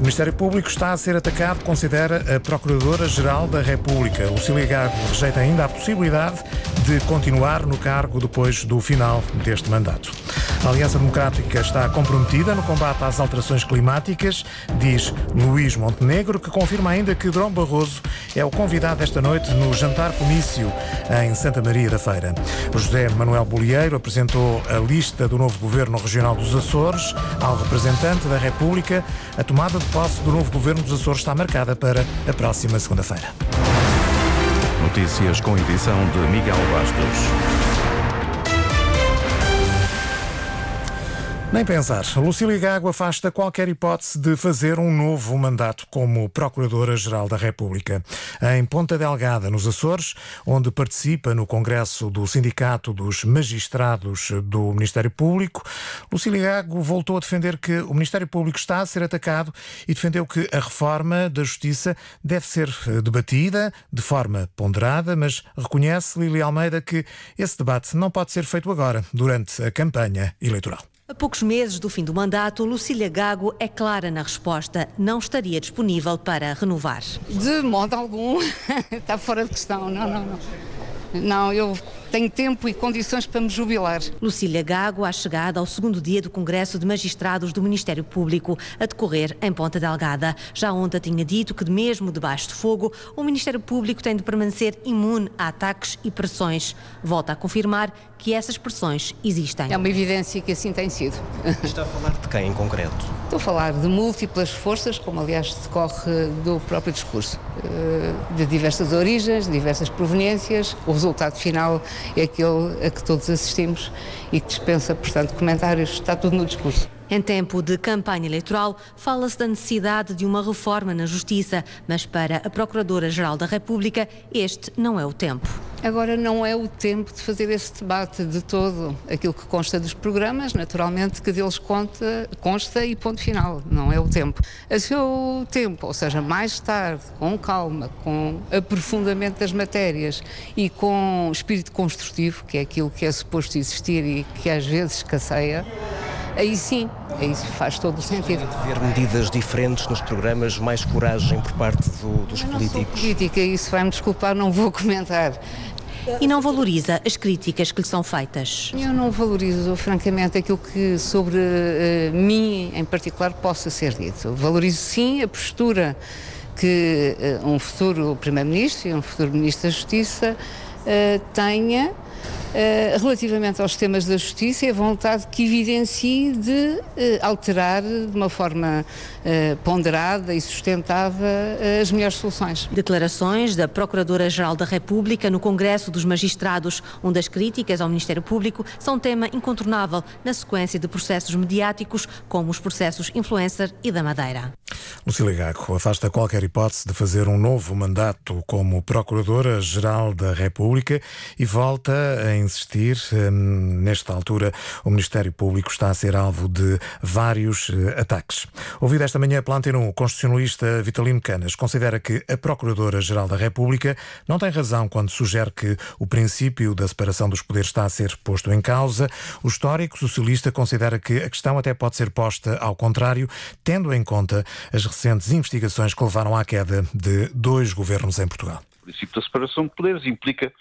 O Ministério Público está a ser atacado, considera a Procuradora-Geral da República. Lucília Gago rejeita ainda a possibilidade de continuar no cargo depois do final deste mandato. A Aliança Democrática está comprometida no combate às alterações climáticas, diz Luís Montenegro, que confirma ainda que Drão Barroso é o convidado esta noite no jantar comício em Santa Maria da Feira. José Manuel Bolieiro apresentou a lista do novo governo regional dos Açores ao representante da República. A tomada de posse do novo governo dos Açores está marcada para a próxima segunda-feira. Notícias com edição de Miguel Bastos. Nem pensar. Lucília Gago afasta qualquer hipótese de fazer um novo mandato como Procuradora-Geral da República. Em Ponta Delgada, nos Açores, onde participa no Congresso do Sindicato dos Magistrados do Ministério Público, Lucília Gago voltou a defender que o Ministério Público está a ser atacado e defendeu que a reforma da Justiça deve ser debatida de forma ponderada, mas reconhece Lili Almeida que esse debate não pode ser feito agora, durante a campanha eleitoral. A poucos meses do fim do mandato, Lucília Gago é clara na resposta. Não estaria disponível para renovar. De modo algum. Está fora de questão. Não, não, não. Não, eu tenho tempo e condições para me jubilar. Lucília Gago, à chegada ao segundo dia do Congresso de Magistrados do Ministério Público, a decorrer em Ponta Delgada. Já ontem tinha dito que, mesmo debaixo de fogo, o Ministério Público tem de permanecer imune a ataques e pressões. Volta a confirmar que essas pressões existem. É uma evidência que assim tem sido. Está a falar de quem em concreto? Estou a falar de múltiplas forças, como aliás decorre do próprio discurso, eh, de diversas origens, de diversas proveniências. O resultado final é aquele a que todos assistimos e que dispensa, portanto, comentários. Está tudo no discurso. Em tempo de campanha eleitoral, fala-se da necessidade de uma reforma na Justiça, mas para a Procuradora-Geral da República, este não é o tempo. Agora não é o tempo de fazer esse debate de todo. Aquilo que consta dos programas, naturalmente, que deles conta, consta e ponto final. Não é o tempo. A seu tempo, ou seja, mais tarde, com calma, com aprofundamento das matérias e com espírito construtivo, que é aquilo que é suposto existir e que às vezes escasseia, aí sim, aí faz todo o sentido. Ver medidas diferentes nos programas, mais coragem por parte do, dos Eu não políticos. Sou política, isso vai-me desculpar, não vou comentar. E não valoriza as críticas que lhe são feitas. Eu não valorizo, francamente, aquilo que sobre uh, mim, em particular, possa ser dito. Valorizo, sim, a postura que uh, um futuro Primeiro-Ministro e um futuro Ministro da Justiça uh, tenha Uh, relativamente aos temas da justiça e a vontade que evidencie de uh, alterar de uma forma uh, ponderada e sustentada as melhores soluções. Declarações da Procuradora-Geral da República no Congresso dos Magistrados, onde as críticas ao Ministério Público são tema incontornável na sequência de processos mediáticos, como os processos influencer e da Madeira. Lucília Gago afasta qualquer hipótese de fazer um novo mandato como Procuradora-Geral da República e volta a insistir. Hum, nesta altura, o Ministério Público está a ser alvo de vários eh, ataques. Ouvido esta manhã pela Antena 1, o constitucionalista Vitalino Canas considera que a Procuradora-Geral da República não tem razão quando sugere que o princípio da separação dos poderes está a ser posto em causa. O histórico socialista considera que a questão até pode ser posta ao contrário, tendo em conta as recentes investigações que levaram à queda de dois governos em Portugal. Princípio da separação de poderes implica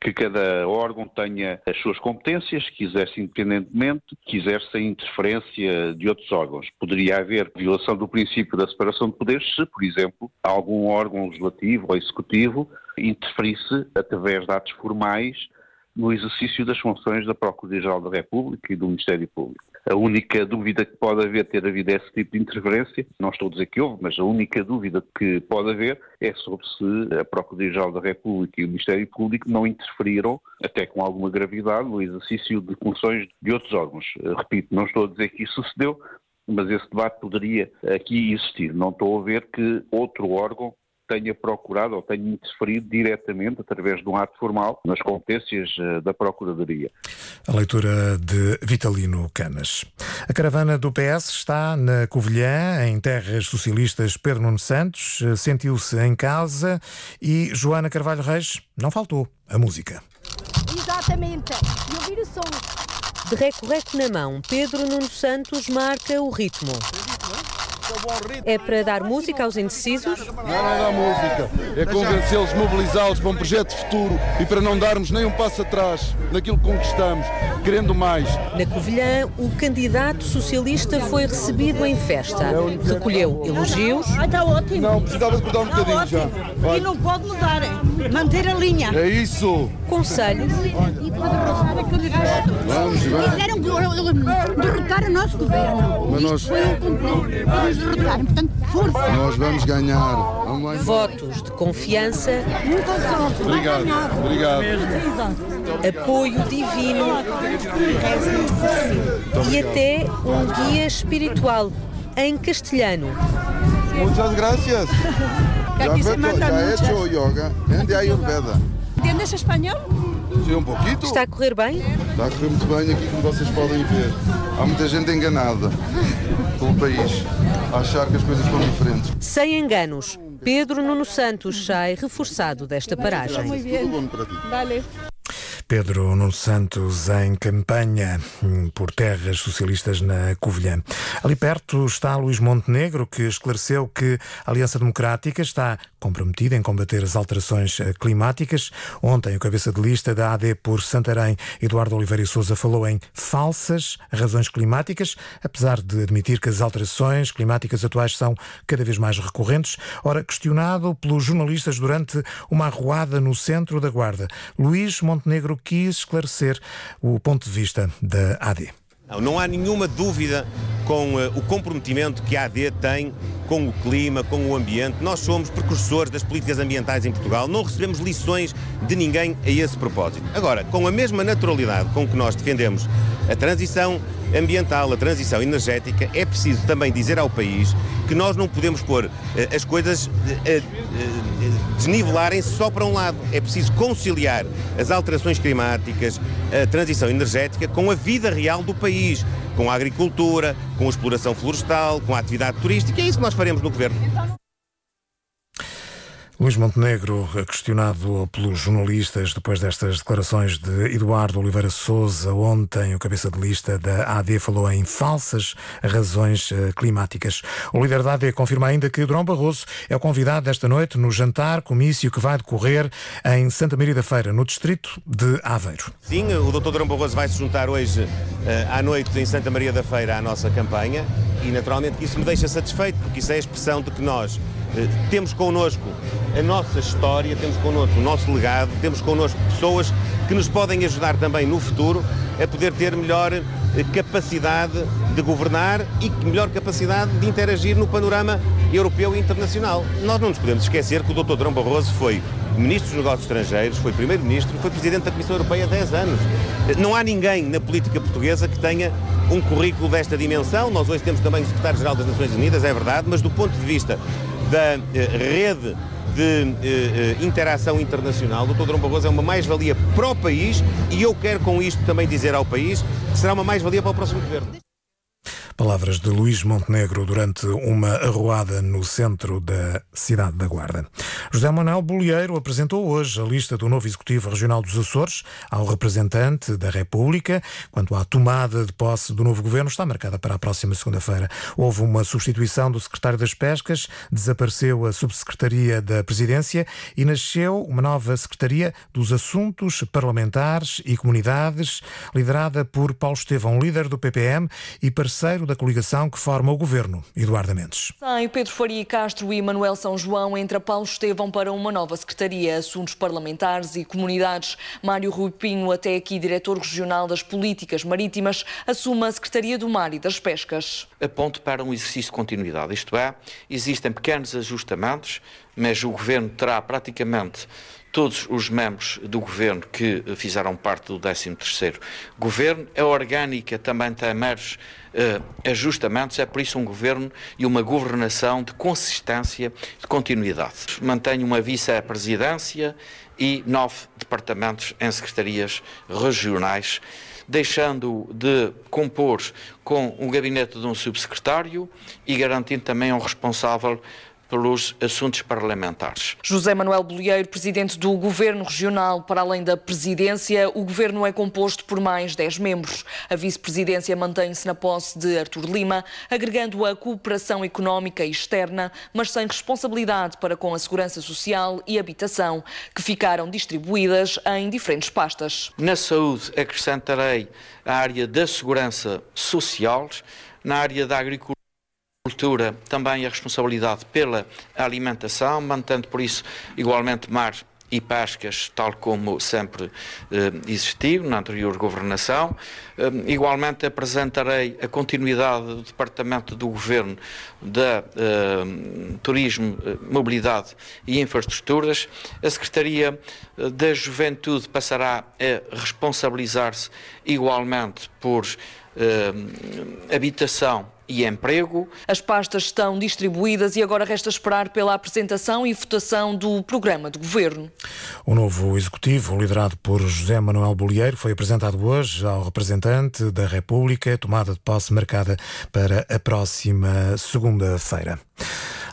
que cada órgão tenha as suas competências, que exerce independentemente, que exerce a interferência de outros órgãos. Poderia haver violação do princípio da separação de poderes se, por exemplo, algum órgão legislativo ou executivo interferisse através de atos formais no exercício das funções da Procuradoria-Geral da República e do Ministério Público. A única dúvida que pode haver ter havido esse tipo de interferência, não estou a dizer que houve, mas a única dúvida que pode haver é sobre se a Procuradoria-Geral da República e o Ministério Público não interferiram, até com alguma gravidade, no exercício de funções de outros órgãos. Repito, não estou a dizer que isso sucedeu, mas esse debate poderia aqui existir. Não estou a ver que outro órgão tenha procurado ou tenha interferido diretamente, através de um ato formal, nas competências eh, da Procuradoria. A leitura de Vitalino Canas. A caravana do PS está na Covilhã, em terras socialistas Pedro Nuno Santos, eh, sentiu-se em casa e Joana Carvalho Reis não faltou a música. Exatamente, e ouvir o som. De reco-reco na mão, Pedro Nuno Santos marca o ritmo. É para dar música aos indecisos? Não é dar música, é convencê-los, mobilizá-los para um projeto de futuro e para não darmos nem um passo atrás naquilo que conquistamos, querendo mais. Na Covilhã, o candidato socialista foi recebido em festa. Recolheu elogios. Ah, está ótimo. Não, precisava de cortar um bocadinho Está já. ótimo. E não pode mudar, é manter a linha. É isso. Conselhos. E. Vamos, vamos. Quiseram derrotar o nosso governo. Mas nós- Isto foi um complô para nos derrotarem. Portanto, força. Nós vamos ganhar. Vamos lá. Votos de confiança, solto. Vai Obrigado, obrigado. apoio divino e até um guia espiritual em castelhano. Muchas gracias. Já feito, já muchas. hecho yoga and Ayurveda. ¿Entiendes español? Um pouquinho. Está a correr bem? Está a correr muito bem aqui, como vocês podem ver. Há muita gente enganada pelo país, a achar que as coisas estão diferentes. Sem enganos, Pedro Nuno Santos sai reforçado desta paragem. Tudo bom para ti. Vale. Pedro Nuno Santos em campanha por terras socialistas na Covilhã. Ali perto está Luís Montenegro, que esclareceu que a Aliança Democrática está comprometida em combater as alterações eh, climáticas. Ontem, o cabeça de lista da AD por Santarém, Eduardo Oliveira e Souza, falou em falsas razões climáticas, apesar de admitir que as alterações climáticas atuais são cada vez mais recorrentes. Ora, questionado pelos jornalistas durante uma arruada no centro da Guarda, Luís Montenegro quis esclarecer o ponto de vista da AD. Não, não há nenhuma dúvida com eh, o comprometimento que a AD tem com o clima, com o ambiente. Nós somos precursores das políticas ambientais em Portugal, não recebemos lições de ninguém a esse propósito. Agora, com a mesma naturalidade com que nós defendemos a transição ambiental, a transição energética, é preciso também dizer ao país que nós não podemos pôr eh, as coisas eh, eh, desnivelarem-se só para um lado. É preciso conciliar as alterações climáticas, a transição energética com a vida real do país, com a agricultura, com a exploração florestal, com a atividade turística. É isso que nós faremos no governo. Luís Montenegro, questionado pelos jornalistas depois destas declarações de Eduardo Oliveira Souza, ontem o cabeça de lista da AD falou em falsas razões eh, climáticas. O líder da AD confirma ainda que Durão Barroso é o convidado desta noite no jantar comício que vai decorrer em Santa Maria da Feira, no distrito de Aveiro. Sim, o Dr. Durão Barroso vai se juntar hoje eh, à noite em Santa Maria da Feira à nossa campanha e naturalmente isso me deixa satisfeito porque isso é a expressão de que nós temos connosco a nossa história, temos connosco o nosso legado, temos connosco pessoas que nos podem ajudar também no futuro a poder ter melhor eh, capacidade de governar e melhor capacidade de interagir no panorama europeu e internacional. Nós não nos podemos esquecer que o Dr. Durão Barroso foi Ministro dos Negócios Estrangeiros, foi Primeiro-Ministro, foi Presidente da Comissão Europeia há 10 anos. Não há ninguém na política portuguesa que tenha um currículo desta dimensão. Nós hoje temos também o Secretário-Geral das Nações Unidas, é verdade, mas do ponto de vista da eh, rede de eh, eh, interação internacional, o Dr. Durão Barroso é uma mais-valia para o país e eu quero com isto também dizer ao país que será uma mais-valia para o próximo governo. Palavras de Luís Montenegro durante uma arruada no centro da cidade da Guarda. José Manuel Bolieiro apresentou hoje a lista do novo Executivo Regional dos Açores ao representante da República. Quanto à tomada de posse do novo governo, está marcada para a próxima segunda-feira. Houve uma substituição do secretário das Pescas, desapareceu a subsecretaria da Presidência e nasceu uma nova secretaria dos Assuntos Parlamentares e Comunidades, liderada por Paulo Estevão, líder do PPM e parceiro da coligação que forma o governo, Eduardo Mendes. Sem Pedro Faria Castro e Manuel São João, entra Paulo Estevão para uma nova Secretaria, Assuntos Parlamentares e Comunidades. Mário Rui Pinho, até aqui diretor regional das Políticas Marítimas, assume a Secretaria do Mar e das Pescas. Aponto para um exercício de continuidade, isto é, existem pequenos ajustamentos, mas o Governo terá praticamente todos os membros do Governo que fizeram parte do 13º Governo. A orgânica também tem meros uh, ajustamentos, é por isso um Governo e uma governação de consistência, de continuidade. Mantenho uma vice-presidência e nove departamentos em secretarias regionais, deixando de compor com um gabinete de um subsecretário e garantindo também um responsável pelos assuntos parlamentares. José Manuel Bolieiro, presidente do Governo Regional, para além da presidência, o governo é composto por mais 10 membros. A vice-presidência mantém-se na posse de Artur Lima, agregando a cooperação económica externa, mas sem responsabilidade para com a segurança social e habitação, que ficaram distribuídas em diferentes pastas. Na saúde, acrescentarei a área da segurança social, na área da agricultura cultura também a responsabilidade pela alimentação, mantendo por isso igualmente mar e pescas, tal como sempre eh, existiu na anterior governação. Eh, igualmente apresentarei a continuidade do Departamento do Governo da eh, Turismo, eh, Mobilidade e Infraestruturas. A Secretaria eh, da Juventude passará a responsabilizar-se igualmente por eh, habitação e emprego. As pastas estão distribuídas e agora resta esperar pela apresentação e votação do programa de governo. O novo executivo, liderado por José Manuel Bolieiro, foi apresentado hoje ao representante da República, tomada de posse marcada para a próxima segunda-feira.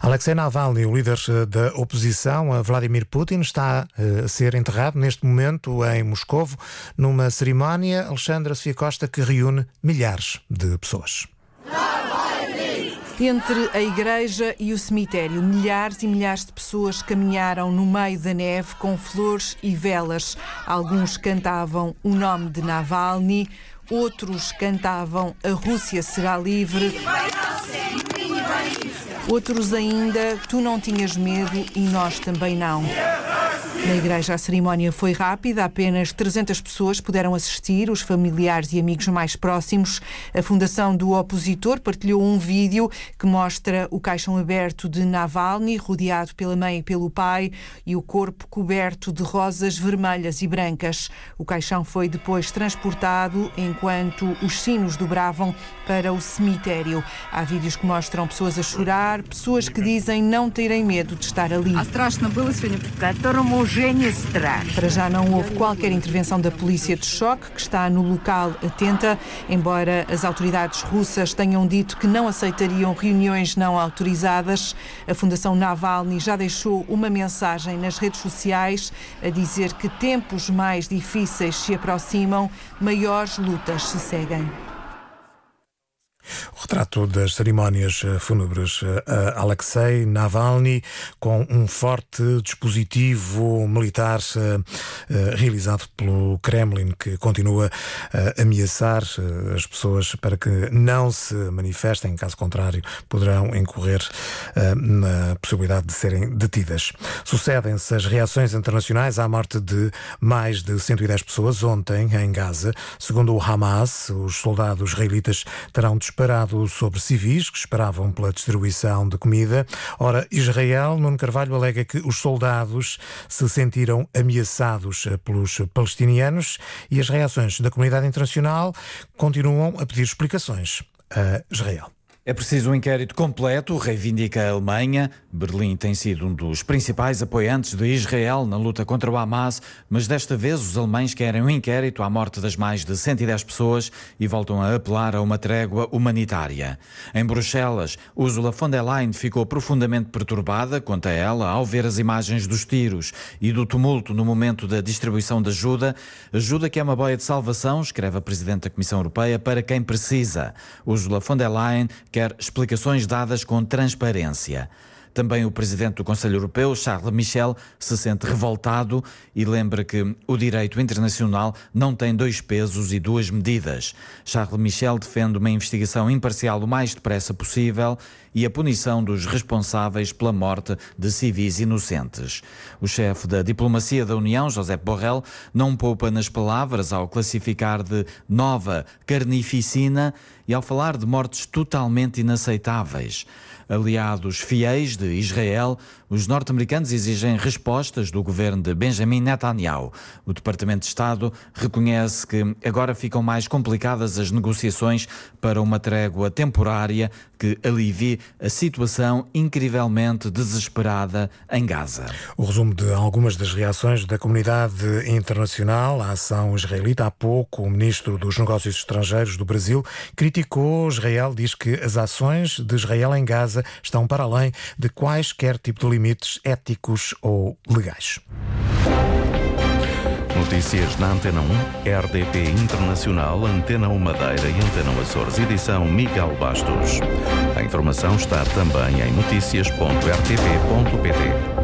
Alexei Navalny, o líder da oposição a Vladimir Putin, está eh, a ser enterrado neste momento em Moscovo, numa cerimónia, Alexandra Sofia Costa, que reúne milhares de pessoas. Entre a igreja e o cemitério, milhares e milhares de pessoas caminharam no meio da neve com flores e velas. Alguns cantavam o nome de Navalny, outros cantavam A Rússia será livre. Outros ainda, tu não tinhas medo e nós também não. Na igreja, a cerimónia foi rápida, apenas 300 pessoas puderam assistir, os familiares e amigos mais próximos. A Fundação do Opositor partilhou um vídeo que mostra o caixão aberto de Navalny, rodeado pela mãe e pelo pai, e o corpo coberto de rosas vermelhas e brancas. O caixão foi depois transportado enquanto os sinos dobravam para o cemitério. Há vídeos que mostram pessoas a chorar, pessoas que dizem não terem medo de estar ali. Para já não houve qualquer intervenção da polícia de choque, que está no local atenta, embora as autoridades russas tenham dito que não aceitariam reuniões não autorizadas. A Fundação Navalny já deixou uma mensagem nas redes sociais a dizer que tempos mais difíceis se aproximam, maiores lutas se seguem. O retrato das cerimónias eh, fúnebres a Alexei Navalny, com um forte dispositivo militar eh, eh, realizado pelo Kremlin, que continua a ameaçar as pessoas para que não se manifestem, caso contrário, poderão incorrer na possibilidade de serem detidas. Sucedem-se as reações internacionais à morte de mais de 110 pessoas ontem em Gaza. Segundo o Hamas, os soldados israelitas terão disparado sobre civis que esperavam pela distribuição de comida. Ora, Israel, Nuno Carvalho, alega que os soldados se sentiram ameaçados pelos palestinianos e as reações da comunidade internacional continuam a pedir explicações a Israel. É preciso um inquérito completo, reivindica a Alemanha. Berlim tem sido um dos principais apoiantes de Israel na luta contra o Hamas, mas desta vez os alemães querem um inquérito à morte das mais de 110 pessoas e voltam a apelar a uma trégua humanitária. Em Bruxelas, Ursula von der Leyen ficou profundamente perturbada, conta ela, ao ver as imagens dos tiros e do tumulto no momento da distribuição de ajuda. Ajuda que é uma boia de salvação, escreve a Presidente da Comissão Europeia, para quem precisa. Ursula von der Leyen quer explicações dadas com transparência. Também o presidente do Conselho Europeu, Charles Michel, se sente revoltado e lembra que o direito internacional não tem dois pesos e duas medidas. Charles Michel defende uma investigação imparcial o mais depressa possível e a punição dos responsáveis pela morte de civis inocentes. O chefe da diplomacia da União, José Borrell, não poupa nas palavras ao classificar de nova carnificina e ao falar de mortes totalmente inaceitáveis aliados fiéis de Israel, os norte-americanos exigem respostas do governo de Benjamin Netanyahu. O Departamento de Estado reconhece que agora ficam mais complicadas as negociações para uma trégua temporária que alivie a situação incrivelmente desesperada em Gaza. O resumo de algumas das reações da comunidade internacional à ação israelita. Há pouco, o ministro dos Negócios Estrangeiros do Brasil criticou político, Israel diz que as ações de Israel em Gaza estão para além de quaisquer tipo de limites éticos ou legais. Notícias na Antena 1, RDP Internacional, Antena 1 Madeira e Antena Açores, edição Miguel Bastos. A informação está também em notícias.rtp.pt.